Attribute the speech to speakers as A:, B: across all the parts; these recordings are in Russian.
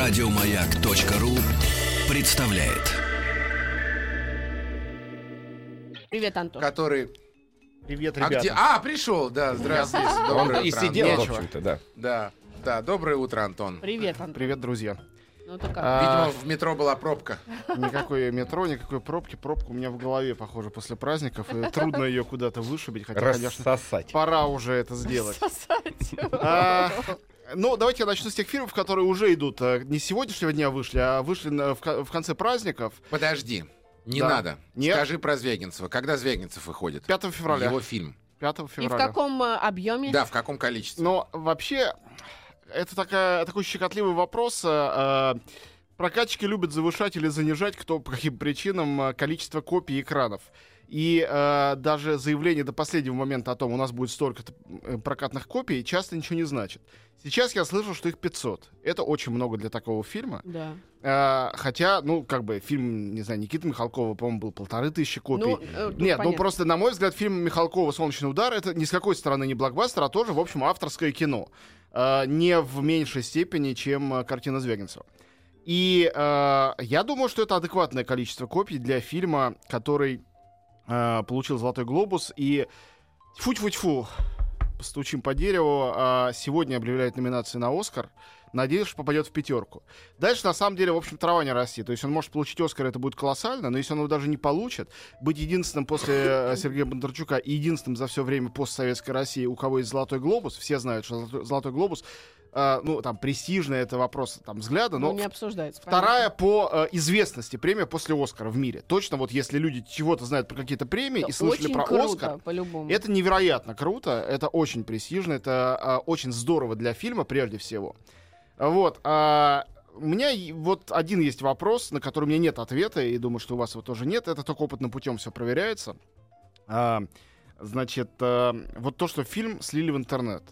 A: Радиомаяк.ру представляет.
B: Привет, Антон.
C: который...
D: Привет,
C: А,
D: ребята.
C: где... а, пришел, да, здравствуйте. Доброе
E: Он и
C: утро,
E: сидел, в
C: Антон.
E: общем-то, да.
C: Да, да, доброе утро, Антон.
B: Привет, Антон.
D: Привет, друзья.
B: Ну ты как?
D: А,
C: Видимо, в метро была пробка.
D: Никакой метро, никакой пробки. Пробка у меня в голове, похоже, после праздников. И трудно ее куда-то вышибить. Хотя, конечно,
E: Рассосать.
D: пора уже это сделать.
B: Сосать.
D: А, Ну, давайте я начну с тех фильмов, которые уже идут. э, Не с сегодняшнего дня вышли, а вышли на- в в конце праздников.
C: Подожди, не
D: Да.
C: надо.
D: Нет.
C: Скажи про Звягинцева. Когда Звягинцев выходит?
D: 5 февраля.
C: Его фильм.
D: 5
B: И в
D: февраля.
B: каком э, объеме?
C: Да, в каком количестве?
D: Но вообще, это такая, такой щекотливый вопрос. э, э, Прокатчики любят завышать или занижать, кто по каким причинам, э, количество копий экранов. И э, даже заявление до последнего момента о том, у нас будет столько прокатных копий, часто ничего не значит. Сейчас я слышал, что их 500. Это очень много для такого фильма.
B: Да.
D: Э, хотя, ну, как бы, фильм, не знаю, Никиты Михалкова, по-моему, был полторы тысячи копий.
B: Ну, э,
D: Нет, ну
B: понятно.
D: просто, на мой взгляд, фильм Михалкова «Солнечный удар» — это ни с какой стороны не блокбастер, а тоже, в общем, авторское кино. Э, не в меньшей степени, чем э, картина Звягинцева. И э, я думаю, что это адекватное количество копий для фильма, который э, получил «Золотой глобус». И тьфу-тьфу-тьфу, постучим по дереву, а, сегодня объявляет номинации на «Оскар». Надеюсь, что попадет в пятерку. Дальше, на самом деле, в общем, трава не расти. То есть он может получить Оскар, это будет колоссально, но если он его даже не получит, быть единственным после э, Сергея Бондарчука и единственным за все время постсоветской России, у кого есть «Золотой глобус», все знают, что «Золотой, «Золотой глобус», э, ну, там, престижный, это вопрос там, взгляда,
B: Ну,
D: но
B: не обсуждается.
D: Вторая
B: понятно.
D: по э, известности премия после Оскара в мире. Точно вот если люди чего-то знают про какие-то премии и
B: Это
D: слышали
B: очень
D: про
B: круто,
D: Оскар,
B: по-любому.
D: это невероятно круто, это очень престижно, это а, очень здорово для фильма прежде всего. Вот. а, у меня и- вот один есть вопрос, на который у меня нет ответа, и думаю, что у вас его тоже нет. Это только опытным путем все проверяется. А, значит, а, вот то, что фильм слили в интернет.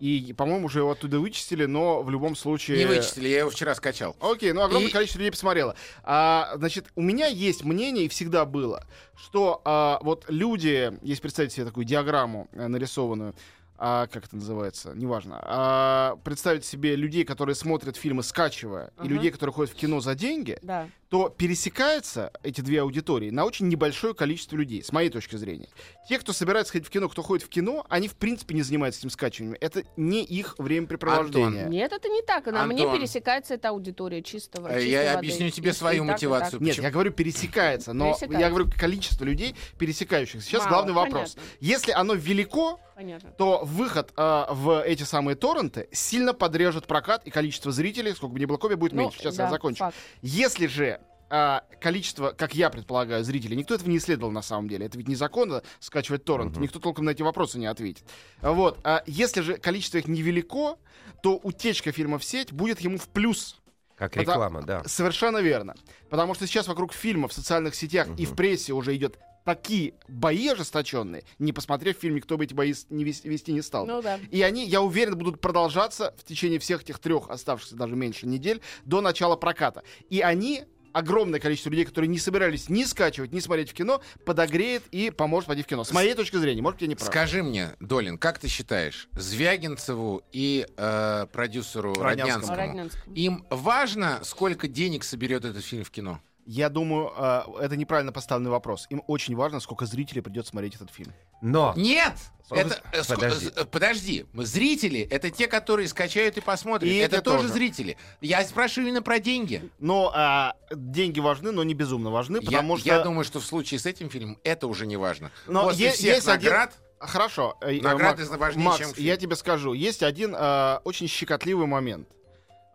D: И, по-моему, уже его оттуда вычистили, но в любом случае...
C: Не вычислили, я его вчера скачал.
D: Окей, ну огромное
C: И-
D: количество людей посмотрело. А, значит, у меня есть мнение, и всегда было, что а, вот люди, если представить себе такую диаграмму э, нарисованную, а, как это называется, неважно, а, представить себе людей, которые смотрят фильмы скачивая, и
B: Ага.
D: людей, которые ходят в кино за деньги,
B: Да.
D: то пересекаются эти две аудитории на очень небольшое количество людей, с моей точки зрения. Те, кто собирается ходить в кино, кто ходит в кино, они в принципе не занимаются этим скачиванием. Это не их времяпрепровождение.
B: Нет, это не так. На мне
C: Антон.
B: пересекается эта аудитория чистого.
C: Э,
B: чистой
C: я
B: воды.
C: объясню тебе
B: И-
C: свою
B: и так, и так.
C: мотивацию.
D: Нет,
C: Почему?
D: я говорю пересекается, но
B: Пересекается.
D: я говорю количество людей пересекающихся. Сейчас
B: Мало,
D: главный вопрос.
B: понятно.
D: Если оно велико,
B: Понятно.
D: то выход а, в эти самые торренты сильно подрежет прокат и количество зрителей, сколько бы ни было копий, будет
B: Ну,
D: меньше. Сейчас
B: да,
D: я закончу.
B: факт.
D: Если же а, количество, как я предполагаю, зрителей, никто этого не исследовал на самом деле. Это ведь незаконно скачивать торрент. Никто толком на эти вопросы не ответит. Вот. А если же количество их невелико, то утечка фильма в сеть будет ему в плюс.
E: Как
D: Потому-
E: реклама, да.
D: Совершенно верно. Потому что сейчас вокруг фильма в социальных сетях и в прессе уже идет такие бои ожесточенные, не посмотрев фильм, никто бы эти бои не вес- вести не стал.
B: Ну да.
D: И они, я уверен, будут продолжаться в течение всех этих трех оставшихся даже меньше недель до начала проката. И они огромное количество людей, которые не собирались ни скачивать, ни смотреть в кино, подогреет и поможет пойти в кино. С моей точки зрения, может, я не прав.
C: Скажи мне, Долин, как ты считаешь, Звягинцеву и э, продюсеру
D: Роднянскому.
C: Роднянскому,
B: Роднянскому.
C: им важно, сколько денег соберет этот фильм в кино?
D: Я думаю, э, это неправильно поставленный вопрос. Им очень важно, сколько зрителей придет смотреть этот фильм.
E: Но
C: Нет! Это, э,
E: Подожди.
C: э, подожди, мы зрители это те, которые скачают и посмотрят.
D: И
C: это
D: эти
C: тоже,
D: тоже.
C: зрители. Я спрашиваю именно про деньги.
D: Но а, деньги важны, но не безумно важны,
C: Я,
D: потому что...
C: я думаю, что в случае с этим фильмом это уже не важно.
D: Но
C: После
D: е-
C: всех
D: есть один-
C: наград
D: Хорошо. э, э,
C: Награды
D: Макс,
C: важнее,
D: Макс,
C: чем фильм.
D: я тебе скажу, есть один э, очень щекотливый момент.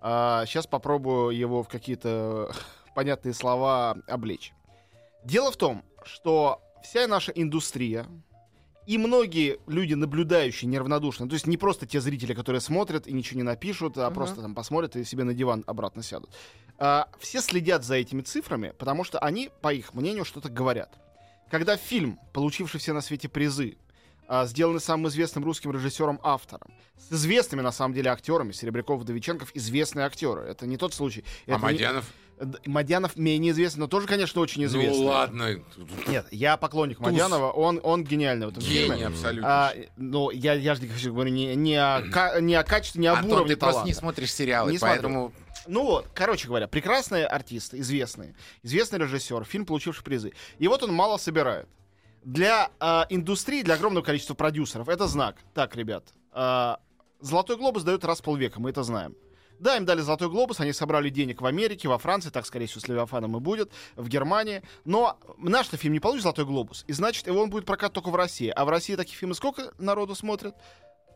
D: сейчас попробую его в какие-то понятные слова облечь. Дело в том, что вся наша индустрия и многие люди, наблюдающие неравнодушно, то есть не просто те зрители, которые смотрят и ничего не напишут, а
B: Мгм.
D: просто там посмотрят и себе на диван обратно сядут, а, все следят за этими цифрами, потому что они, по их мнению, что-то говорят. Когда фильм, получивший все на свете призы, а, сделанный самым известным русским режиссером-автором, с известными, на самом деле, актерами, Серебряков, Вдовиченков, известные актеры. Это не тот случай. Это не- Мадьянов менее известный, но тоже, конечно, очень известный.
C: Ну ладно.
D: Нет, я поклонник
C: Туз.
D: Мадьянова, он, он гениальный в этом
C: Гений
D: фильме.
C: абсолютно.
D: А, ну, я, я же говорю не, не, о, не о качестве, не об
C: Антон,
D: уровне
C: ты просто
D: таланта.
C: не смотришь сериалы,
D: Не смотрю.
C: поэтому...
D: Ну вот, короче говоря, прекрасные артисты, известные, известный режиссер, фильм, получивший призы. И вот он мало собирает. Для а, индустрии, для огромного количества продюсеров, это знак. Так, ребят, а, Золотой глобус дают раз в полвека, мы это знаем. Да, им дали Золотой глобус, они собрали денег в Америке, во Франции, так, скорее всего, с Левиафаном и будет, в Германии. Но наш-то фильм не получит Золотой глобус, и значит, его он будет прокат только в России. А в России такие фильмы сколько народу смотрят?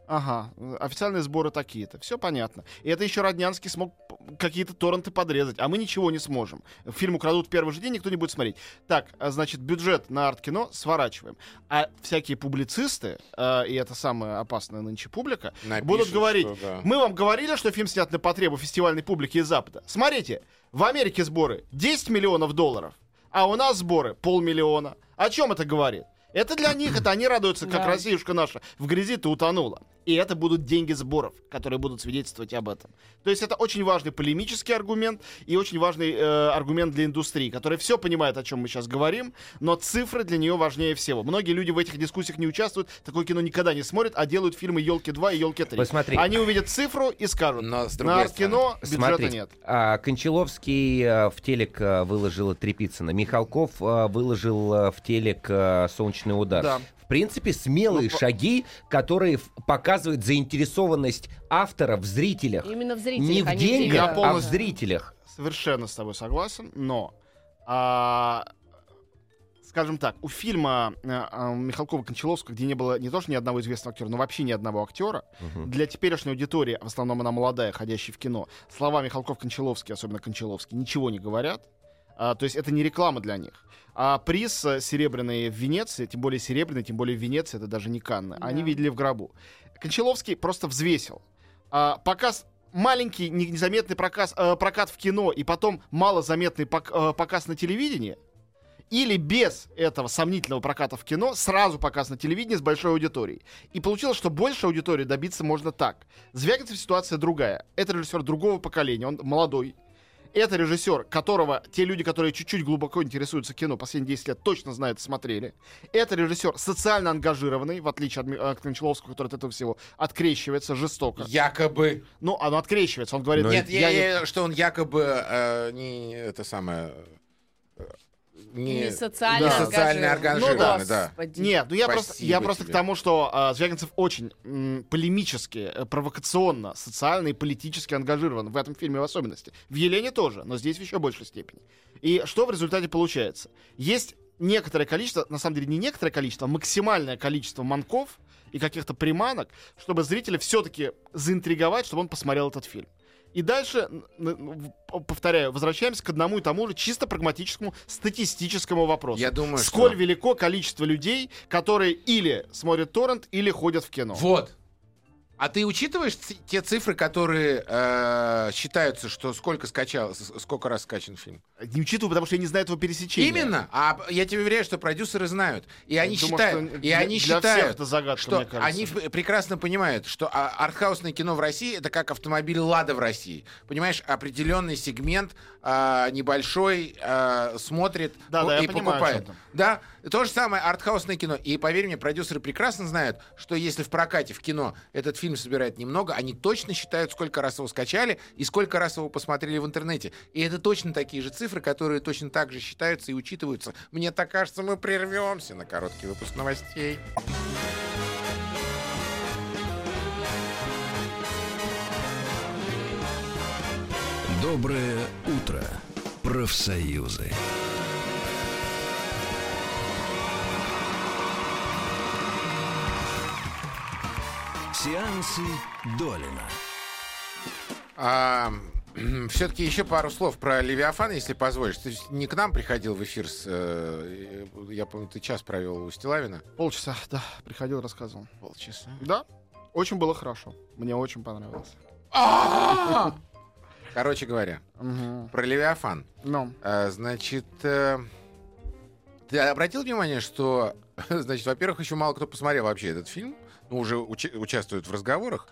D: Ага, э, официальные сборы такие-то. Все понятно. И это еще Роднянский смог какие-то торренты подрезать, а мы ничего не сможем. Фильм украдут в первый же день, никто не будет смотреть. Так, а, значит, бюджет на арт-кино сворачиваем. А всякие публицисты, э, и это самая опасная нынче публика,
C: Напишут,
D: будут говорить,
C: что да.
D: мы вам говорили, что фильм снят на потребу фестивальной публики из Запада. Смотрите, в Америке сборы 10 миллионов долларов, а у нас сборы полмиллиона. О чем это говорит? Это для них, это они радуются, как
B: Да.
D: Россиюшка наша в грязи-то утонула. И это будут деньги сборов, которые будут свидетельствовать об этом. То есть это очень важный полемический аргумент и очень важный э, аргумент для индустрии, которая все понимает, о чем мы сейчас говорим, но цифры для нее важнее всего. Многие люди в этих дискуссиях не участвуют, такое кино никогда не смотрят, а делают фильмы «Елки 2» и «Елки 3».
E: Посмотри.
D: Они увидят цифру и скажут,
C: Но с
D: на кино бюджета
E: Смотрите,
D: нет.
E: а, Кончаловский а, в телек а, выложил Трепицына, Михалков а, выложил а, в телек а, «Солнечный удар».
D: Да.
E: В принципе, смелые
D: Ну,
E: шаги, которые показывают заинтересованность автора в зрителях.
B: Именно в зрителях,
E: Не в
B: а не в
E: деньгах,
D: Я
E: а в зрителях.
D: Совершенно с тобой согласен, но, а, скажем так, у фильма а, а, Михалкова-Кончаловского, где не было не то что ни одного известного актера, но вообще ни одного актера,
E: Мгм.
D: для теперешней аудитории, в основном она молодая, ходящая в кино, слова Михалков-Кончаловский, особенно Кончаловский, ничего не говорят. А, то есть это не реклама для них. А приз э, серебряный в Венеции, тем более серебряный, тем более в Венеции, это даже не Канны, они
B: Да.
D: видели в гробу. Кончаловский просто взвесил. А, показ маленький, не- незаметный проказ, э, прокат в кино и потом малозаметный пок- э, показ на телевидении, или без этого сомнительного проката в кино сразу показ на телевидении с большой аудиторией. И получилось, что больше аудитории добиться можно так. Звягинцев ситуация другая. Это режиссер другого поколения, он молодой. Это режиссер, которого те люди, которые чуть-чуть глубоко интересуются кино, последние 10 лет точно знают и смотрели. Это режиссер социально ангажированный, в отличие от, от Кончаловского, который от этого всего открещивается жестоко.
C: Якобы.
D: Ну, оно открещивается. Он говорит,
C: Нет, я,
D: не-
C: я- что он якобы э, не это самое. Не,
B: Не социально
C: не социально
B: ангажированный.
C: ангажированный,
D: Ну
C: да.
B: Господи.
D: Нет, ну я просто,
C: Спасибо
D: я просто к тому, что а, Звягинцев очень м, полемически, э, провокационно, социально и политически ангажирован в этом фильме в особенности. В Елене тоже, но здесь в еще большей степени. И что в результате получается? Есть некоторое количество, на самом деле не некоторое количество, а максимальное количество манков и каких-то приманок, чтобы зрителя все-таки заинтриговать, чтобы он посмотрел этот фильм. И дальше, повторяю, возвращаемся к одному и тому же чисто прагматическому статистическому вопросу.
C: Я думаю,
D: Сколь
C: что-
D: велико количество людей, которые или смотрят торрент, или ходят в кино.
C: Вот. А ты учитываешь те цифры, которые э, считаются, что сколько скачал, сколько раз скачан фильм?
D: Не учитываю, потому что я не знаю этого пересечения.
C: Именно. А я тебе уверяю, что продюсеры знают. И они
D: думаю,
C: считают,
D: что
C: и
D: для-
C: они
D: для
C: считают,
D: всех это загадка,
C: что
D: мне кажется.
C: они прекрасно понимают, что а, артхаусное кино в России это как автомобиль Лада в России. Понимаешь, определенный сегмент а, небольшой а, смотрит
D: Да,
C: ну,
D: да,
C: и
D: понимаю,
C: покупает. Да, то же самое артхаусное кино. И поверь мне, продюсеры прекрасно знают, что если в прокате в кино этот фильм собирает немного, они точно считают, сколько раз его скачали и сколько раз его посмотрели в интернете. И это точно такие же цифры, которые точно так же считаются и учитываются. Мне так кажется, мы прервемся на короткий выпуск новостей.
A: Доброе утро, профсоюзы. Сеансы Долина.
C: А, все-таки еще пару слов про Левиафан, если позволишь. Ты не к нам приходил в эфир с... э, я помню, ты час провел у Стилавина.
D: Полчаса, да, приходил, рассказывал.
C: Полчаса.
D: Да, очень было хорошо. Мне очень понравилось.
C: Короче говоря,
D: Мгм.
C: про Левиафан.
D: Ну,
C: А, значит, э, ты обратил внимание, что, значит, во-первых, еще мало кто посмотрел вообще этот фильм, ну, уже уча- участвует в разговорах,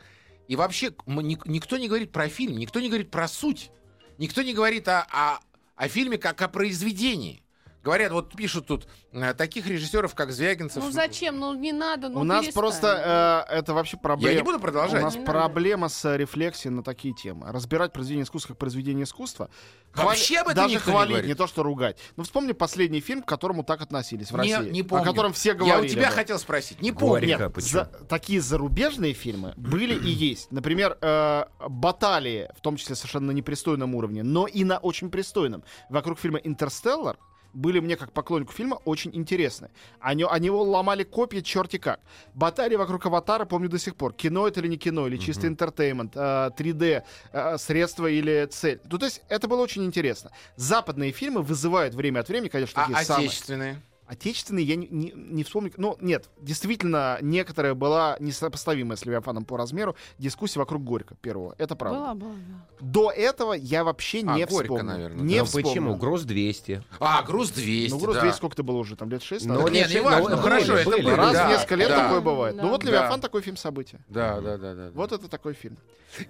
C: и вообще никто не говорит про фильм, никто не говорит про суть, никто не говорит о, о, о фильме как о произведении. Говорят, вот пишут тут э, таких режиссеров, как Звягинцев.
B: Ну зачем? Ну не надо. Ну,
D: У нас
B: перестань.
D: просто э, это вообще проблема.
C: Я не буду продолжать.
D: У нас
B: Не надо.
D: проблема с э, рефлексией на такие темы. Разбирать произведение искусства как произведение искусства.
C: Вообще об этом
D: даже
C: никто не
D: хвалить,
C: говорит.
D: не то что ругать. Ну вспомни последний фильм, к которому так относились в
C: не,
D: России.
C: не помню.
D: О котором все
C: Я
D: говорили.
C: у тебя
D: бы.
C: хотел спросить. Не помню.
E: Горько.
D: Нет, за- такие зарубежные фильмы были и есть. Например, э, баталии, в том числе совершенно на непристойном уровне, но и на очень пристойном. Вокруг фильма «Интерстеллар» были мне, как поклоннику фильма, очень интересны. Они, они его ломали копья черти как. Баталии вокруг «Аватара» помню до сих пор. Кино это или не кино, или чистый entertainment, э, 3D, э, средство или цель. Ну, то есть это было очень интересно. Западные фильмы вызывают время от времени, конечно,
C: А
D: такие самые...
C: отечественные?
D: Отечественные я не, не, не вспомню. Ну, нет, действительно, некоторая была несопоставимая с Левиафаном по размеру дискуссия вокруг Горько первого. Это правда.
B: Была, была, да.
D: До этого я вообще
C: А,
D: не
C: Горько,
D: вспомню.
C: наверное,
D: Не
E: Ну,
D: вспомню.
E: почему? Груз 200.
C: А, груз 200,
D: Ну, груз
C: да.
D: 200 сколько это было уже? Там лет 6?
E: Ну,
C: нет,
E: не-
C: важно,
E: ну,
C: хорошо,
E: были,
C: это
E: были.
C: было.
D: Раз
C: да,
D: в несколько лет
C: да.
D: такое бывает.
B: Да.
D: Ну вот
C: Да.
D: Левиафан такой фильм события.
C: Да, да, да, да.
D: Вот это такой фильм.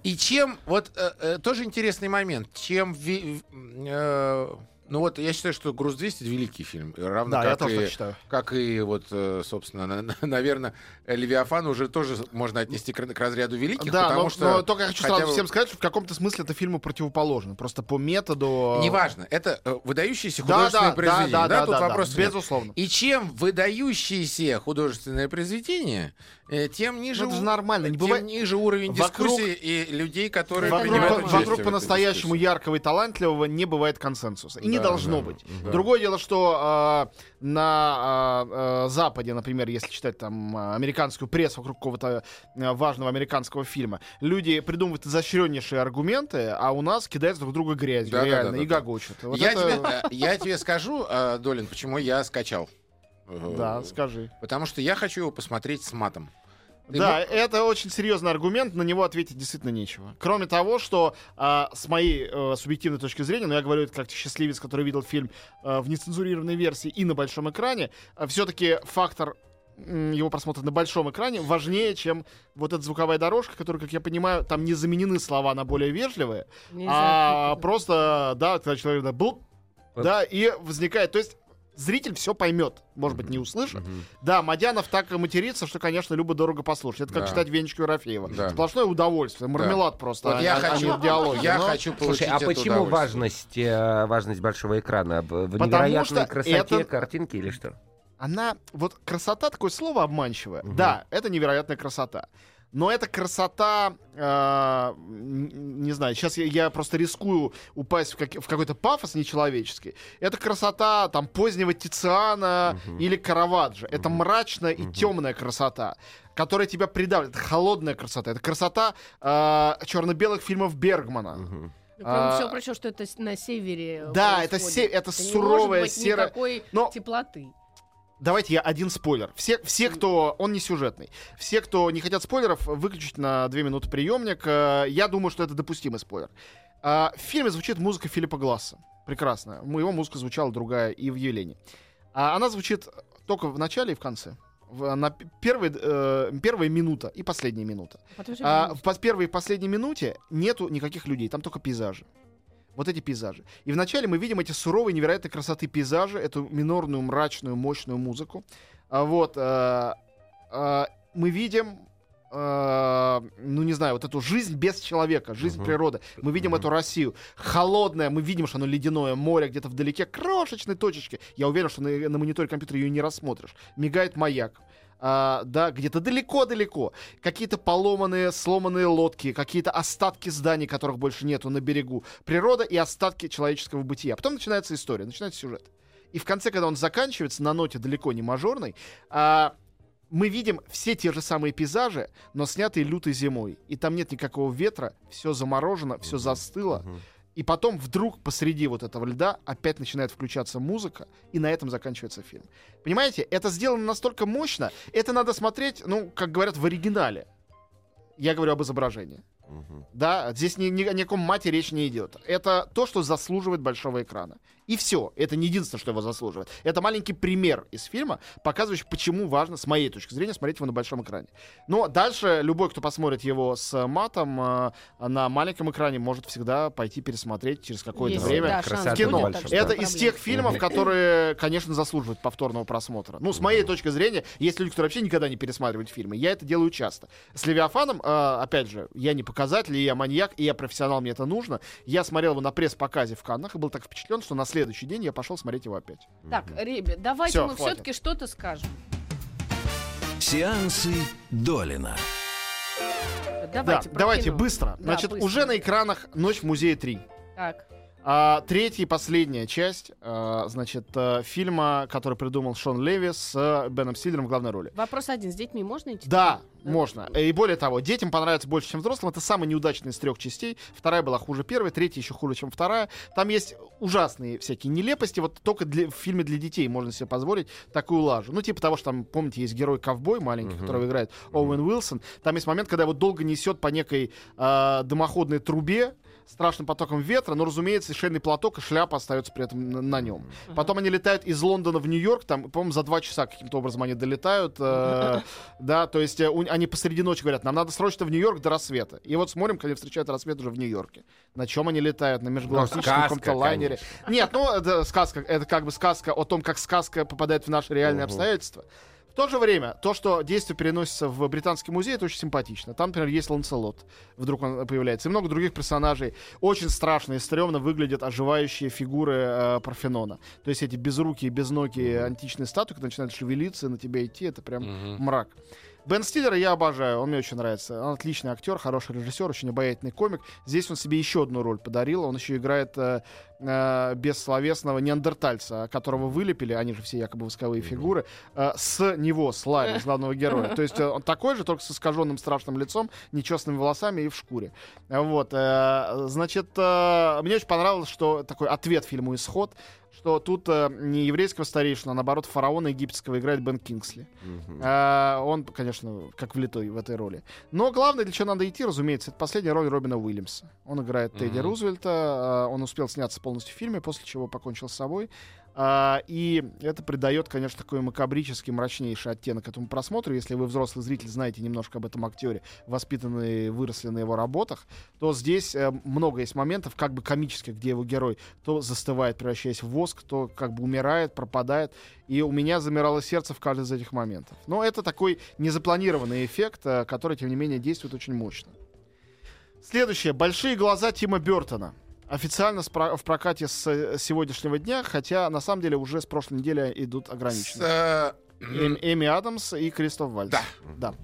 C: И чем, вот э, э, тоже интересный момент, чем, ви- э, ну вот я считаю, что «Груз 200» — великий фильм, равно
D: Да, я
C: как,
D: тоже
C: и,
D: так считаю.
C: как и вот, э, собственно, на- на- наверное, «Левиафан» уже тоже можно отнести к, к разряду великих,
D: Да,
C: потому
D: но,
C: что...
D: но только я хочу
C: хотя
D: сразу всем сказать, что в каком-то смысле это фильму противоположно. Просто по методу...
C: Неважно, это э, выдающееся
D: Да,
C: художественное
D: да,
C: произведение,
D: да, да,
C: Тут
D: да, да,
C: вопросов нет.
D: безусловно.
C: И чем выдающееся художественное произведение, э, тем ниже,
D: Ну, это же нормально, не
C: тем
D: бывает-
C: ниже уровень
D: Вокруг-
C: дискуссии и людей, которые
D: Вокруг, вокруг по-настоящему яркого и талантливого не бывает консенсуса. И не
C: Да,
D: должно
C: да,
D: быть.
C: да.
D: Другое дело, что а, на а, Западе, например, если читать там американскую прессу вокруг какого-то важного американского фильма, люди придумывают изощреннейшие аргументы, а у нас кидают друг друга грязью,
C: Да,
D: реально,
C: да, да,
D: и гогочут. Вот
C: я,
D: это-
C: тебе, э, я тебе скажу, э, Долин, почему я скачал. Э,
D: Да, скажи.
C: Потому что я хочу его посмотреть с матом. Ты
D: Да,
C: мо-
D: это очень серьезный аргумент, на него ответить действительно нечего. Кроме того, что а, с моей э, субъективной точки зрения, но я говорю это как счастливец, который видел фильм э, в нецензурированной версии и на большом экране, все-таки фактор его просмотра на большом экране важнее, чем вот эта звуковая дорожка, которая, как я понимаю, там не заменены слова на более вежливые,
B: Нельзя.
D: а просто, да, когда человек да,
E: Вот.
D: да, и возникает, то есть зритель все поймет, может быть, не услышит,
E: Мгм.
D: да, Мадянов так матерится, что, конечно, любо-дорого послушать. Это как
C: Да.
D: читать Венечку Ерофеева.
C: Да.
D: Сплошное удовольствие, мармелад просто,
C: Вот
D: а,
C: я
D: а- а
C: хочу,
D: не диалоги.
C: я
D: Но
C: хочу получить
E: Слушай, а
C: это
E: почему важность, э, важность большого экрана? В,
D: Потому
E: невероятной красоте
D: это-
E: картинки или что?
D: Она, вот красота, такое слово обманчивое.
E: Мгм.
D: Да, это невероятная красота. Но эта красота, э, не знаю, сейчас я, я просто рискую упасть в, как- в какой-то пафос нечеловеческий. Это красота там позднего Тициана или Караваджо. Это мрачная и темная красота, которая тебя придавливает. Это холодная красота. Это красота э, черно-белых фильмов Бергмана.
B: Да, Кроме
D: а,
B: всего прочего, что это на севере
D: Да, это
B: происходит.
D: се- это
B: не
D: суровая серая-
B: никакой
D: Но-
B: теплоты.
D: Давайте я один спойлер. Все, все, кто... Он не сюжетный. Все, кто не хотят спойлеров, выключить на две минуты приемник. Э, Я думаю, что это допустимый спойлер. А, В фильме звучит музыка Филиппа Гласса. Прекрасно. Его музыка звучала другая и в Елене. А Она звучит только в начале и в конце. На п- первой, э, первая минута и последняя минута. А в первой и последней минуте нету никаких людей, там только пейзажи. Вот эти пейзажи. И вначале мы видим эти суровые, невероятной красоты пейзажи, эту минорную, мрачную, мощную музыку. А вот а, а, мы видим, а, ну не знаю, вот эту жизнь без человека, жизнь
E: Мгм.
D: природы. Мы видим
E: Мгм.
D: эту Россию. Холодное, мы видим, что оно ледяное море где-то вдалеке, крошечной точечки. Я уверен, что на, на мониторе компьютера ее не рассмотришь. Мигает маяк. А, да, где-то далеко-далеко. Какие-то поломанные, сломанные лодки, какие-то остатки зданий, которых больше нету на берегу. Природа и остатки человеческого бытия. Потом начинается история, начинается сюжет. И в конце, когда он заканчивается на ноте далеко не мажорной, а, мы видим все те же самые пейзажи, но снятые лютой зимой. И там нет никакого ветра, все заморожено, все застыло.
E: Мгм.
D: И потом вдруг посреди вот этого льда опять начинает включаться музыка, и на этом заканчивается фильм. Понимаете, это сделано настолько мощно, это надо смотреть, ну, как говорят, в оригинале. Я говорю об изображении.
E: Мгм.
D: Да, здесь ни, ни о никаком мате речь не идет. Это то, что заслуживает большого экрана. И все. Это не единственное, что его заслуживает. Это маленький пример из фильма, показывающий, почему важно, с моей точки зрения, смотреть его на большом экране. Но дальше любой, кто посмотрит его с матом э, на маленьком экране, может всегда пойти пересмотреть через какое-то
B: Есть
D: время
E: красота
B: шанс
D: кино.
B: будет, так что
D: Это
B: проблем.
D: из тех фильмов, которые, конечно, заслуживают повторного просмотра. Ну, с моей точки зрения, есть люди, которые вообще никогда не пересматривают фильмы. Я это делаю часто. С Левиафаном, э, опять же, я не показатель, я маньяк, и я профессионал, мне это нужно. Я смотрел его на пресс-показе в Каннах и был так впечатлен, что на следующий день я пошел смотреть его опять.
B: Так, ребят, давайте
D: Всё,
B: мы
D: хватит.
B: все-таки что-то скажем.
A: Сеансы Долина.
B: Давайте,
D: да, давайте
B: кино.
D: быстро.
B: Да,
D: Значит,
B: быстро.
D: уже на экранах «Ночь в музее 3».
B: Так,
D: А, третья и последняя часть, а, значит, э, фильма, который придумал Шон Леви с э, Беном Стиллером в главной роли.
B: вопрос один. С детьми можно идти?
D: Да,
B: Да.
D: можно. И более того, детям понравится больше, чем взрослым. Это самый неудачный из трех частей. Вторая была хуже первой, третья еще хуже, чем вторая. Там есть ужасные всякие нелепости. Вот только для, в фильме для детей можно себе позволить такую лажу. Ну, типа того, что там, помните, есть герой-ковбой маленький,
E: Мгм.
D: которого играет Оуэн Уилсон. Там есть момент, когда его долго несет по некой а, дымоходной трубе, страшным потоком ветра, но, разумеется, и шейный платок и шляпа остаются при этом на, на нем. Потом они летают из Лондона в Нью-Йорк, там, по-моему, за два часа каким-то образом они долетают, э, да, то есть э, у- они посреди ночи говорят, нам надо срочно в Нью-Йорк до рассвета. И вот смотрим, когда встречают рассвет уже в Нью-Йорке. На чем они летают? На межгалактическом
E: сказка,
D: каком-то лайнере. Нет, ну, это сказка, это как бы сказка о том, как сказка попадает в наши реальные
E: Мгм.
D: обстоятельства. В то же время, то, что действие переносится в Британский музей, это очень симпатично. Там, например, есть Ланселот. Вдруг он появляется. И много других персонажей. Очень страшно и стрёмно выглядят оживающие фигуры э, Парфенона. То есть эти безрукие, безногие античные статуи, когда начинают шевелиться и на тебя идти, это прям мрак. Бен Стиллера я обожаю, он мне очень нравится. Он отличный актер, хороший режиссер, очень обаятельный комик. Здесь он себе еще одну роль подарил. Он еще играет э, э, бессловесного неандертальца, которого вылепили, они же все якобы восковые фигуры, э, с него, с Ларри, с главного героя. То есть э, он такой же, только с искаженным страшным лицом, нечестными волосами и в шкуре. Вот, э, значит, э, мне очень понравилось, что такой ответ фильму «Исход», что тут э, не еврейского старейшина, а наоборот фараона египетского играет Бен Кингсли.
E: Мгм.
D: А, он, конечно, как влитой в этой роли. Но главное, для чего надо идти, разумеется, это последняя роль Робина Уильямса. Он играет Тедди
C: Мгм.
D: Рузвельта. а, Он успел сняться полностью в фильме, после чего покончил с собой. А, И это придает, конечно, такой макабрический, мрачнейший оттенок этому просмотру. Если вы взрослый зритель, знаете немножко об этом актере, воспитанные, выросли на его работах, то здесь э, много есть моментов, как бы комических, где его герой то застывает, превращаясь в воск, то как бы умирает, пропадает. И у меня замирало сердце в каждый из этих моментов. Но это такой незапланированный эффект, э, который, тем не менее, действует очень мощно. Следующее. «Большие глаза» Тима Бертона. Официально с в прокате с э, сегодняшнего дня, хотя на самом деле уже с прошлой недели идут
C: С,
D: ограниченные.
C: э,
D: Эм- Эми Адамс и Кристоф Вальц.
C: Да.
D: Да.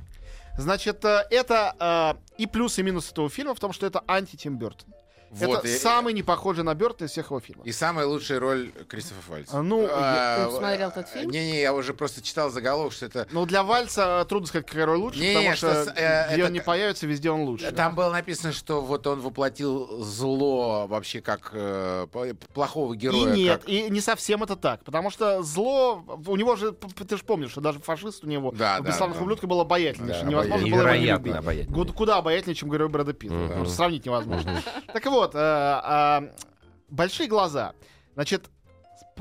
D: Значит, э, это э, и плюс, и минус этого фильма в том, что это анти-Тим Бертон.
C: Вот,
D: это
C: и,
D: самый не похожий на Бертона из всех его фильмов.
C: и самая лучшая роль Кристофа Вальца.
D: А, ну,
C: А,
B: Ты смотрел этот фильм?
C: Не-не, я уже просто читал заголовок, что это...
D: Ну, для Вальца э, трудно сказать, какая роль лучше,
C: Не,
D: потому
C: что
D: что,
C: э,
D: где
C: это
D: он не появится, везде он лучше.
C: Там было написано, что вот он воплотил зло вообще как э, плохого
D: И
C: героя.
D: нет,
C: как-
D: и не совсем это так, потому что зло, у него же, ты же помнишь, что даже фашист у него
C: Да,
D: в
C: да,
D: «Бесславных
C: да.
D: ублюдках» был обаятельный,
C: Да,
D: невозможно было его не
E: Невероятно
D: любить.
E: обаятельный.
D: Куда обаятельнее, чем герой Брэда Питта. Что Сравнить невозможно. Так вот, э, а, большие глаза. Значит,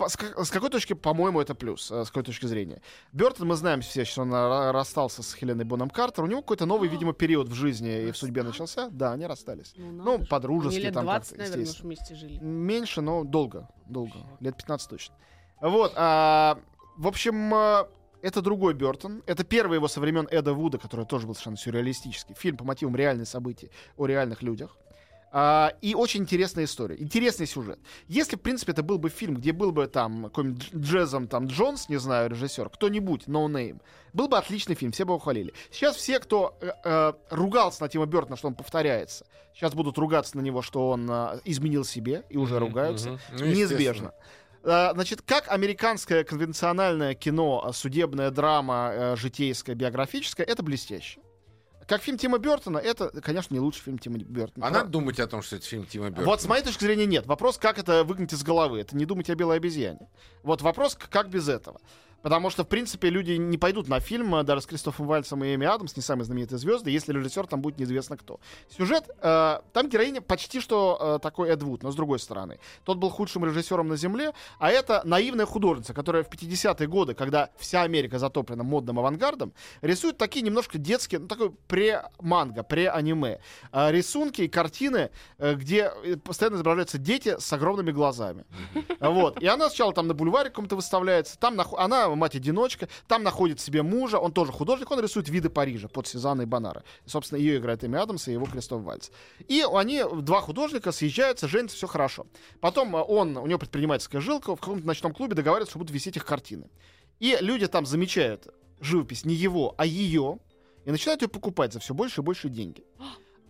D: с какой точки, по-моему, это плюс, э, с какой точки зрения? Бертон, мы знаем все, что он ра- расстался с Хеленой Боном Картер. У него какой-то новый, видимо, период в жизни и в судьбе начался. Да, они расстались.
B: Ну,
D: Ну, по-дружески там
B: 20,
D: как-то, естественно.
B: вместе жили.
D: Меньше, но долго. Долго. Лет 15 точно. Вот. а, в общем, а, это другой Бертон. Это первый его со времен Эда Вуда, который тоже был совершенно сюрреалистический. Фильм по мотивам реальных событий о реальных людях. А, и очень интересная история. Интересный сюжет. Если, в принципе, это был бы фильм, где был бы там какой-нибудь Дж- Джезом там Джонс, не знаю, режиссер, кто-нибудь, no name, был бы отличный фильм, все бы его хвалили. Сейчас все, кто э, э, ругался на Тима Бертона, что он повторяется, сейчас будут ругаться на него, что он э, изменил себе, и уже ругаются.
C: Мгм. Ну,
D: Неизбежно. А, Значит, как американское конвенциональное кино, судебная драма, житейская, биографическая, это блестяще. Как фильм Тима Бертона, это, конечно, не лучший фильм Тима Бертона.
C: А надо думать о том, что это фильм Тима Бертона.
D: Вот с моей точки зрения нет. Вопрос, как это выгнать из головы. Это не думать о белой обезьяне. Вот вопрос, как без этого. Потому что, в принципе, люди не пойдут на фильм э, даже с Кристофом Вальцем и Эми Адамс, не самые знаменитые звезды, если режиссер там будет неизвестно кто. Сюжет, э, там героиня почти что э, такой Эд Вуд, но с другой стороны. Тот был худшим режиссером на Земле, а это наивная художница, которая в 50-е годы, когда вся Америка затоплена модным авангардом, рисует такие немножко детские, ну такой пре-манго, пре-аниме. Э, рисунки и картины, э, где э, постоянно изображаются дети с огромными глазами. Вот. И она сначала там на бульваре каком-то выставляется, там она мать-одиночка, там находит себе мужа, он тоже художник, он рисует виды Парижа под Сезанной Бонара. И, собственно, ее играет Эми Адамс и его Кристоф Вальц. И они, два художника, съезжаются, женятся, все хорошо. Потом э, он, у него предпринимательская жилка, в каком-то ночном клубе договариваются, что будут висеть их картины. И люди там замечают живопись не его, а ее, и начинают ее покупать за все больше и больше деньги.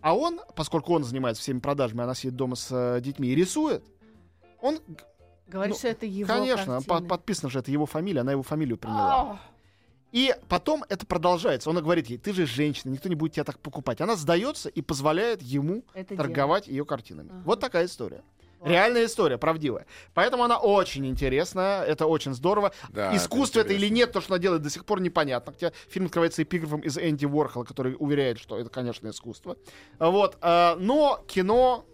D: А он, поскольку он занимается всеми продажами, она сидит дома с э, детьми и рисует, он,
B: Говорит,
D: Ну,
B: что это его
D: конечно, по-
B: картины.
D: подписано же, это его фамилия, она его фамилию приняла.
B: Ах,
D: И потом это продолжается. Он говорит ей, ты же женщина, никто не будет тебя так покупать. Она сдается и позволяет ему
B: это
D: торговать ее картинами.
B: Ага.
D: Вот такая история.
B: Класс.
D: Реальная история, правдивая. Поэтому она очень интересная, это очень здорово.
C: Да,
D: Искусство это, или
C: интересно.
D: нет, то, что она делает, до сих пор непонятно. Хотя фильм открывается эпиграфом из Энди Уорхола, который уверяет, что это, конечно, искусство. Вот. а, Но кино,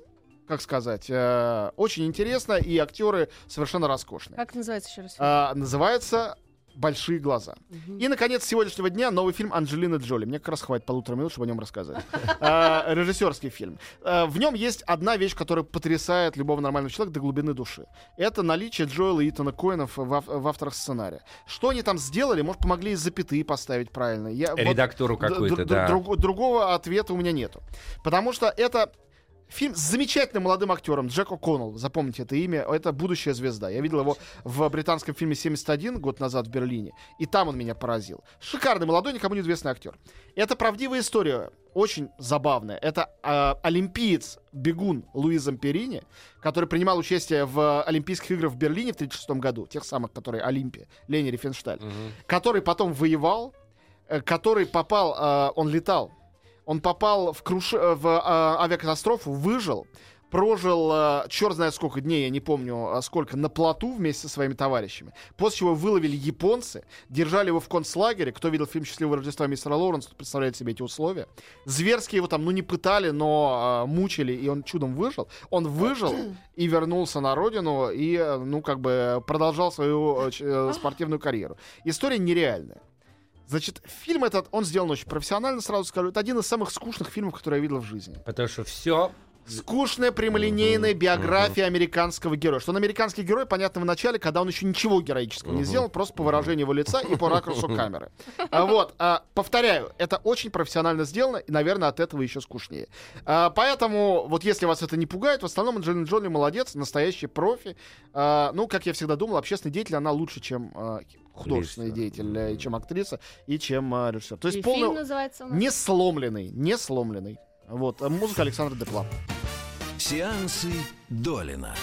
D: как сказать, э, очень интересно, и актеры совершенно роскошные.
B: Как называется еще раз? фильм?
D: А, Называется «Большие глаза».
B: Мгм.
D: И, наконец, с сегодняшнего дня новый фильм Анджелины Джоли. Мне как раз хватит полутора минут, чтобы о нем рассказать. А, Режиссерский фильм. А, В нем есть одна вещь, которая потрясает любого нормального человека до глубины души. Это наличие Джоэла и Итана Коэнов в, ав- в авторах сценария. Что они там сделали? Может, помогли и запятые поставить правильно.
E: Редактору
D: д-
E: да.
D: друг- другого ответа у меня нету. Потому что это фильм с замечательным молодым актером Джек О'Коннелл. Запомните это имя. Это будущая звезда. Я видел его в британском фильме «71» год назад в Берлине. И там он меня поразил. Шикарный молодой, никому неизвестный актер. Это правдивая история. Очень забавная. Это э, олимпиец, бегун Луиза Перини, который принимал участие в Олимпийских играх в Берлине в 1936 году, тех самых, которые Олимпия, Лени Рифеншталь, который потом воевал, э, который попал, э, он летал, он попал в, круш... э, в э, авиакатастрофу, выжил, прожил э, черт знает сколько дней, я не помню а сколько, на плоту вместе со своими товарищами. После чего выловили японцы, держали его в концлагере. Кто видел фильм «Счастливого Рождества» мистера Лоуренса, тот представляет себе эти условия. Зверски его там, ну, не пытали, но э, мучили, и он чудом выжил. Он выжил и вернулся на родину, и, ну, как бы продолжал свою э, спортивную карьеру. История нереальная. Значит, фильм этот, он сделан очень профессионально, сразу скажу. Это один из самых скучных фильмов, которые я видел в жизни.
E: Потому что все
D: Скучная прямолинейная биография американского героя. Что он американский герой, понятно в начале, когда он еще ничего героического не сделал, просто по выражению его лица и по ракурсу камеры. А Вот, а, повторяю, это очень профессионально сделано, и, наверное, от этого еще скучнее. А, Поэтому, вот если вас это не пугает, в основном Анджелина Джоли молодец, настоящий профи. А, Ну, как я всегда думал, общественный деятель, она лучше, чем а, художественный
E: Актриса.
D: деятель, э, и чем актриса, и чем а, режиссер. То есть
B: И
D: полный...
B: фильм называется у нас?
D: Не сломленный, не сломленный. Вот, а музыка Александра Депла.
A: Сеансы Долина.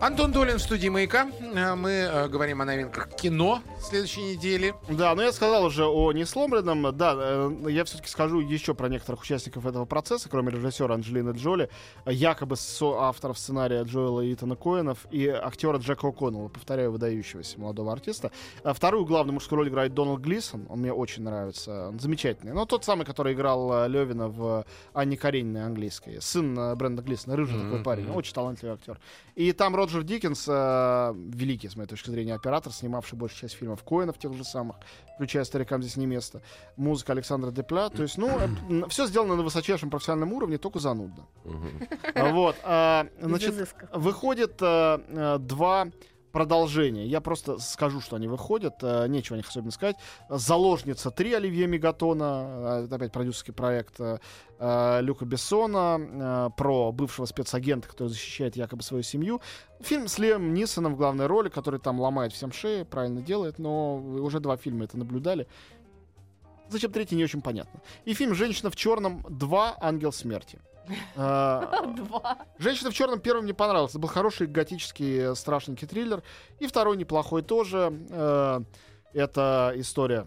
C: Антон Долин в студии «Маяка». Э, Мы э, говорим о новинках кино следующей недели.
D: Да, но я сказал уже о несломленном. Да, э, я все-таки скажу еще про некоторых участников этого процесса, кроме режиссера Анджелины Джоли, якобы авторов сценария Джоэла Итана Коэнов и актера Джека О'Коннелла, повторяю, выдающегося молодого артиста. Вторую главную мужскую роль играет Дональд Глисон, он мне очень нравится, он замечательный. Но тот самый, который играл Левина в Анне Карениной английской. Сын Бренда Глисона, рыжий такой парень, очень талантливый актер. И там Роджер Диккенс, э, великий, с моей точки зрения, оператор, снимавший большую часть фильмов Коинов тех же самых, включая «Старикам здесь не место». Музыка Александра Депля. То есть, ну, все сделано на высочайшем профессиональном уровне, только занудно. Вот. а, Значит, выходит э, э, два продолжения. Я просто скажу, что они выходят. э, Нечего о них особенно сказать. «Заложница 3» Оливье Мегатона. э, опять продюсерский проект э, Люка Бессона про бывшего спецагента, который защищает якобы свою семью. Фильм с Лем Нисоном в главной роли, который там ломает всем шеи, правильно делает, но уже два фильма это наблюдали. Зачем третий, не очень понятно. И фильм «Женщина в черном 2. Ангел смерти». Э,
B: Два.
D: Женщина в черном первым мне понравился. Это был хороший готический э, страшненький триллер. И второй неплохой тоже. Э, Это история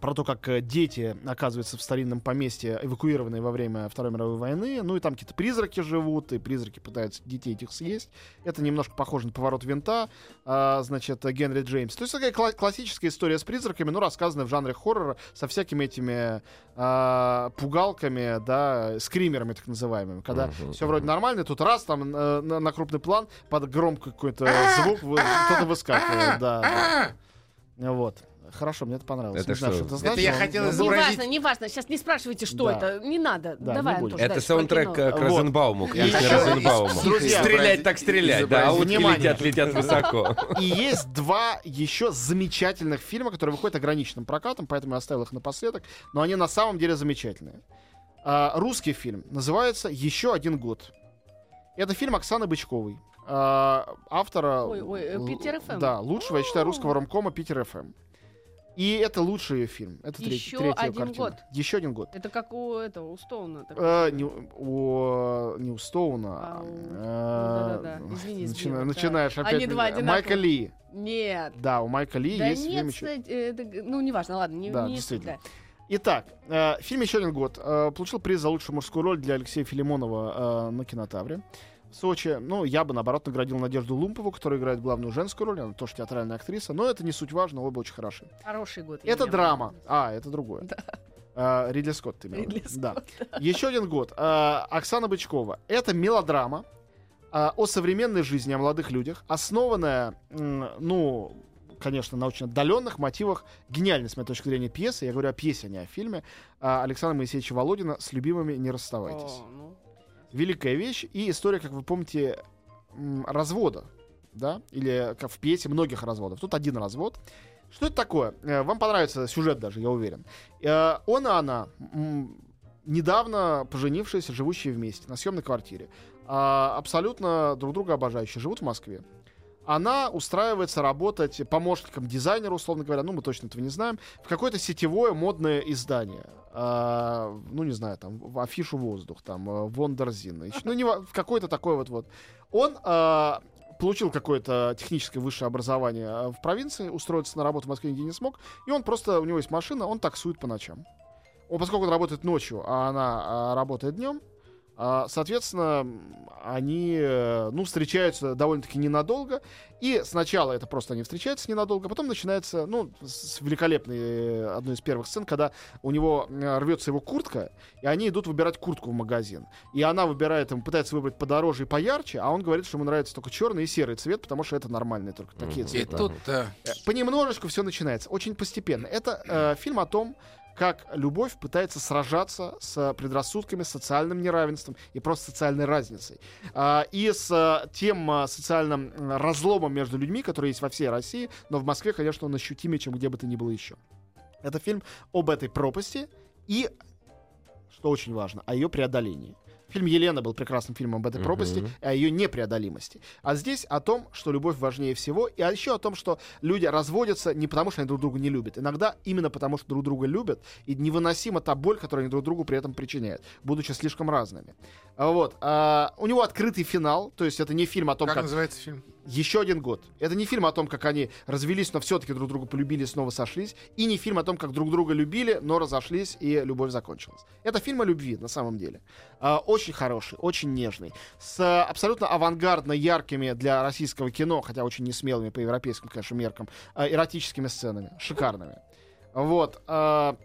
D: про то, как э, дети оказываются в старинном поместье, эвакуированные во время Второй мировой войны. Ну и там какие-то призраки живут, и призраки пытаются детей этих съесть. Это немножко похоже на поворот винта, а, значит, Генри Джеймс. То есть такая кла- классическая история с призраками, но рассказанная в жанре хоррора со всякими этими а, пугалками, да, скримерами так называемыми. Когда
E: Мгм,
D: все вроде нормально, тут раз там э, на, на крупный план под громкий какой-то звук вы- кто-то выскакивает. Да, да. Вот. Хорошо, мне это понравилось.
E: Это
D: Не знаю,
E: что?
D: это
C: Это
D: значит,
C: я
D: но-
C: хотел
D: но-
C: изобразить-
B: Неважно, неважно. Сейчас не спрашивайте, что
D: Да.
B: это. Не надо.
D: Да,
B: Давай,
D: не.
B: Антош,
E: Это саундтрек к. Розенбауму, к
D: И
E: песне
D: еще-
E: Розенбауму.
D: Друзья,
E: Стрелять так стрелять, да, а утки летят, летят высоко.
D: И есть два еще замечательных фильма, которые выходят ограниченным прокатом, поэтому я оставил их напоследок, но они на самом деле замечательные. А, русский фильм называется «Еще один год». Это фильм Оксаны Бычковой, а, автора...
B: Ой, ой, э, Питер ФМ.
D: Да, лучшего, я считаю, русского ромкома «Питер ФМ». И это лучший ее фильм. Это третий,
B: «Еще
D: третья ее
B: один
D: картина.
B: год».
D: Еще один год.
B: Это как у этого, у Стоуна.
D: Э, не, у- у, не у Стоуна.
B: А у-
D: э,
B: да-да-да. Извини,
D: начина-
B: сбила, да.
D: начинаешь опять.
B: Они два одинаковых.
D: Майка Ли.
B: Нет.
D: Да, у Майка Ли
B: Да
D: есть
B: нет,
D: фильм еще.
B: кстати, это, ну, неважно, ладно, не,
D: Да,
B: не
D: действительно.
B: суть,
D: Итак, э, фильм еще один год. Э, получил приз за лучшую мужскую роль для Алексея Филимонова э, на кинотавре. В Сочи, ну, я бы, наоборот, наградил Надежду Лумпову, которая играет главную женскую роль, она тоже театральная актриса, но это не суть важно, оба очень хороши.
B: да. Хороший год.
D: Это драма. А, это другое. Э, Ридли Скотт ты имела в виду.
B: Ридли
D: Да. Еще один год. Э, Оксана Бычкова. Это мелодрама э, о современной жизни, о молодых людях, основанная, ну, конечно, на очень отдаленных мотивах гениальной, с моей точки зрения, пьесы. Я говорю о пьесе, а не о фильме. а, Александра Моисеевича Володина «С любимыми не расставайтесь».
B: О, ну,
D: Великая вещь и история, как вы помните, развода, да, или как в пьесе многих разводов. Тут один развод. Что это такое? Э, Вам понравится сюжет даже, я уверен. Э, Он и она, недавно поженившиеся, живущие вместе на съемной квартире, а, абсолютно друг друга обожающие, живут в Москве. Она устраивается работать помощником дизайнера, условно говоря, ну мы точно этого не знаем, в какое-то сетевое модное издание. А, ну не знаю, там в афишу воздух, там э, Вондерзин, ну не в какой-то такой вот вот. Он а, получил какое-то техническое высшее образование а, в провинции, устроиться на работу в Москве нигде не смог, и он просто, у него есть машина, он таксует по ночам. Он, поскольку он работает ночью, а она а, работает днем, соответственно, м, они, э, ну, встречаются довольно-таки ненадолго. И сначала это просто они встречаются ненадолго, а потом начинается, ну, с великолепной э, одной из первых сцен, когда у него э, рвется его куртка, и они идут выбирать куртку в магазин. И она выбирает, ему пытается выбрать подороже и поярче, а он говорит, что ему нравится только черный и серый цвет, потому что это нормальные только такие
E: Мгм.
C: И
D: цвета.
C: тут Э,
D: Понемножечку все начинается, очень постепенно. Это э, фильм о том, как любовь пытается сражаться с предрассудками, социальным неравенством и просто социальной разницей. А, и с э, тем э, социальным разломом между людьми, который есть во всей России, но в Москве, конечно, он ощутимее, чем где бы то ни было еще. Это фильм об этой пропасти и, что очень важно, о ее преодолении. Фильм «Елена» был прекрасным фильмом об этой пропасти, и о ее непреодолимости. А здесь о том, что любовь важнее всего, и еще о том, что люди разводятся не потому, что они друг друга не любят. Иногда именно потому, что друг друга любят, и невыносима та боль, которую они друг другу при этом причиняют, будучи слишком разными. А Вот. А, у него открытый финал, то есть это не фильм о том,
C: как
D: как
C: называется фильм?
D: Еще один год. Это не фильм о том, как они развелись, но все-таки друг друга полюбили и снова сошлись. И не фильм о том, как друг друга любили, но разошлись и любовь закончилась. Это фильм о любви, на самом деле. А, очень хороший, очень нежный. С абсолютно авангардно яркими для российского кино, хотя очень несмелыми по европейским, конечно, меркам, а, эротическими сценами. Шикарными. Вот. а,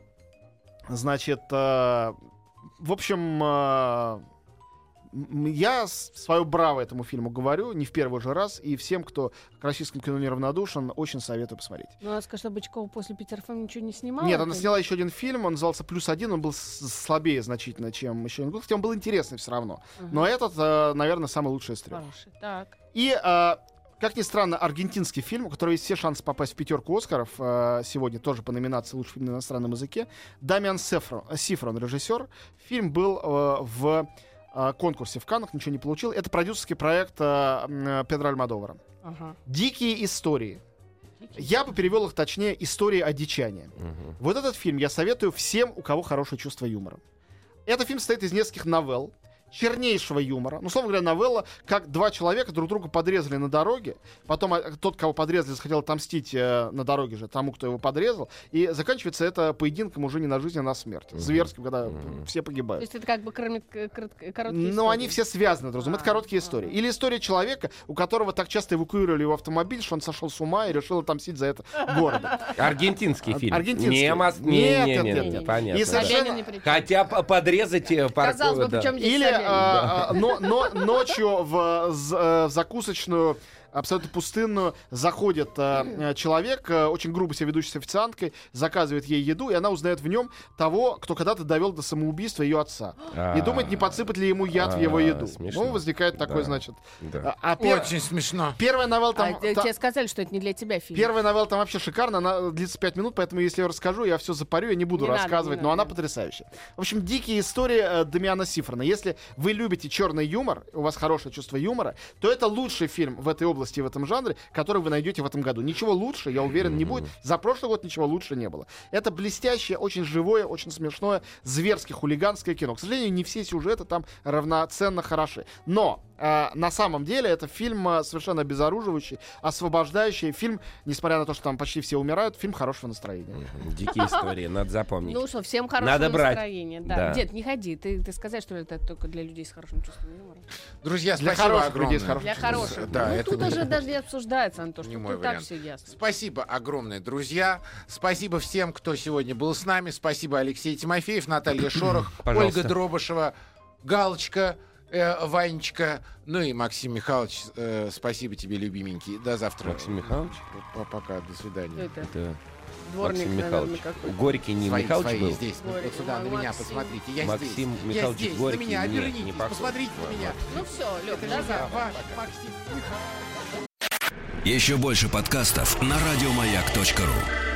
D: значит, в общем, я свое браво этому фильму говорю, не в первый же раз, и всем, кто к российскому кино неравнодушен, очень советую посмотреть.
B: Ну, она скажет, что Бычкова после Питер ФМ ничего не снимала.
D: Нет, она сняла еще один фильм, он назывался «Плюс один», он был слабее значительно, чем еще один год, хотя он был интересный все равно.
B: Ага.
D: Но этот, э, наверное, самый лучший из трех.
B: Хороший. Так.
D: И, э, как ни странно, аргентинский фильм, у которого есть все шансы попасть в пятерку Оскаров э, сегодня, тоже по номинации «Лучший фильм на иностранном языке», Дамиан Сефрон, Сифрон, режиссер. Фильм был в конкурсе в Каннах, ничего не получил. Это продюсерский проект э, э, Педро Альмадовара.
B: Ага.
D: «Дикие истории». Я бы перевел их точнее «Истории одичания».
E: Мгм.
D: Вот этот фильм я советую всем, у кого хорошее чувство юмора. Этот фильм состоит из нескольких новелл. Чернейшего юмора. Ну, условно говоря, новелла, как два человека друг друга подрезали на дороге, потом а, тот, кого подрезали, захотел отомстить э, на дороге же тому, кто его подрезал, и заканчивается это поединком уже не на жизнь, а на смерть. Зверским, когда все
B: То
D: погибают.
B: есть это как бы кроме коротко- короткие
D: Но они
B: истории.
D: все связаны с другом. Это
B: А,
D: короткие
B: а.
D: истории. Или история человека, у которого так часто эвакуировали его автомобиль, что он сошел с ума и решил отомстить за это городу.
E: Аргентинский
D: А-
E: фильм.
D: аргентинский.
E: Не, мос...
D: Нет,
E: не,
D: нет,
E: не,
D: нет,
E: не,
B: нет.
E: понятно.
D: И совершенно-.
E: Хотя подрезать э,
B: Казалось бы,
E: да.
B: причем здесь
D: Или а, а, но, но ночью в, э, в закусочную абсолютно пустынную заходит а, э, человек, э, очень грубо себя ведущий с официанткой, заказывает ей еду, и она узнает в нем того, кто когда-то довел до самоубийства ее отца. И
E: А,
D: думает, не подсыпать ли ему яд в его
E: а,
D: еду. Ну, возникает такой, значит.
E: да.
D: А,
C: Очень смешно.
D: первая новелла там...
B: А, те-
D: та-
B: тебе сказали, что это не для тебя фильм.
D: Первая новелла там вообще шикарна, она длится 5 минут, поэтому если я расскажу, я все запарю, я не буду рассказывать, но она потрясающая. В общем, дикие истории э, Дамиана Сифрона. Если вы любите черный юмор, у вас хорошее чувство юмора, то это лучший фильм в этой области, в этом жанре, который вы найдете в этом году. Ничего лучше, я уверен, не будет. За прошлый год ничего лучше не было. Это блестящее, очень живое, очень смешное, зверски хулиганское кино. К сожалению, не все сюжеты там равноценно хороши. Но э, на самом деле это фильм э, совершенно обезоруживающий, освобождающий фильм, несмотря на то, что там почти все умирают, фильм хорошего настроения.
E: Дикие истории, надо запомнить.
B: Ну что, всем хорошего
E: Надо брать.
B: настроения. Да.
E: Да.
B: Дед, не ходи. Ты, ты сказать, что это только для людей с хорошим чувством юмора?
C: Друзья,
D: Для
C: спасибо
D: хороших
C: огромное.
D: людей с хорошим
B: Для хороших.
C: Да,
B: ну,
C: это
B: тут
C: не-
B: уже даже не обсуждается, Антош.
C: не
B: тут так все ясно.
C: Спасибо огромное, друзья. Спасибо всем, кто сегодня был с нами. Спасибо Алексей Тимофеев, Наталья Шорох,
E: Пожалуйста.
C: Ольга Дробышева, Галочка, э, Ванечка, ну и Максим Михайлович. э, спасибо тебе, любименький. До завтра.
E: Максим Михайлович?
C: Пока, до свидания.
B: Это
E: Это
B: дворник,
E: Максим
B: наверное,
E: Михайлович.
B: какой.
E: Горький не
C: Свои,
E: Михайлович
C: свои
E: был?
C: здесь. Ну,
B: Горький,
C: вот сюда, на
B: мой
C: меня
B: Максим.
C: посмотрите. Я
E: Максим
C: здесь. Я
E: Михайлович
C: здесь.
E: Горький.
C: На меня
E: Нет, не
C: обернитесь,
E: похож.
C: посмотрите на меня.
B: Ну все, Лёх,
C: Это я,
B: завтра.
C: ваш Максим Михайлович.
A: Еще больше подкастов на радиомаяк.ру.